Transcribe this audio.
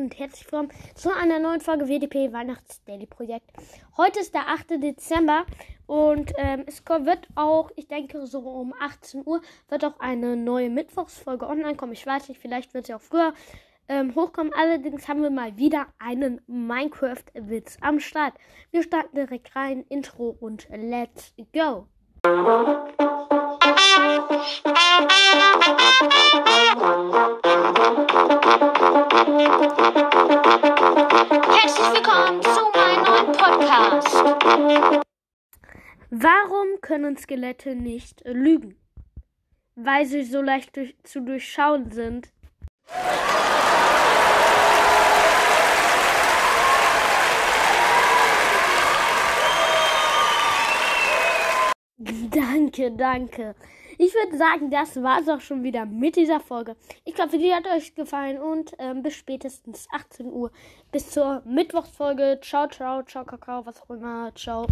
und herzlich willkommen zu einer neuen Folge WDP Weihnachts Daily Projekt. Heute ist der 8. Dezember und ähm, es wird auch, ich denke so um 18 Uhr, wird auch eine neue Mittwochsfolge online kommen. Ich weiß nicht, vielleicht wird sie auch früher ähm, hochkommen. Allerdings haben wir mal wieder einen Minecraft-Witz am Start. Wir starten direkt rein, Intro und let's go. Herzlich willkommen zu meinem neuen Podcast. Warum können Skelette nicht lügen? Weil sie so leicht durch, zu durchschauen sind. Danke, danke. Ich würde sagen, das war es auch schon wieder mit dieser Folge. Ich hoffe, die hat euch gefallen und ähm, bis spätestens 18 Uhr. Bis zur Mittwochsfolge. Ciao, ciao, ciao, Kakao, was auch immer. Ciao.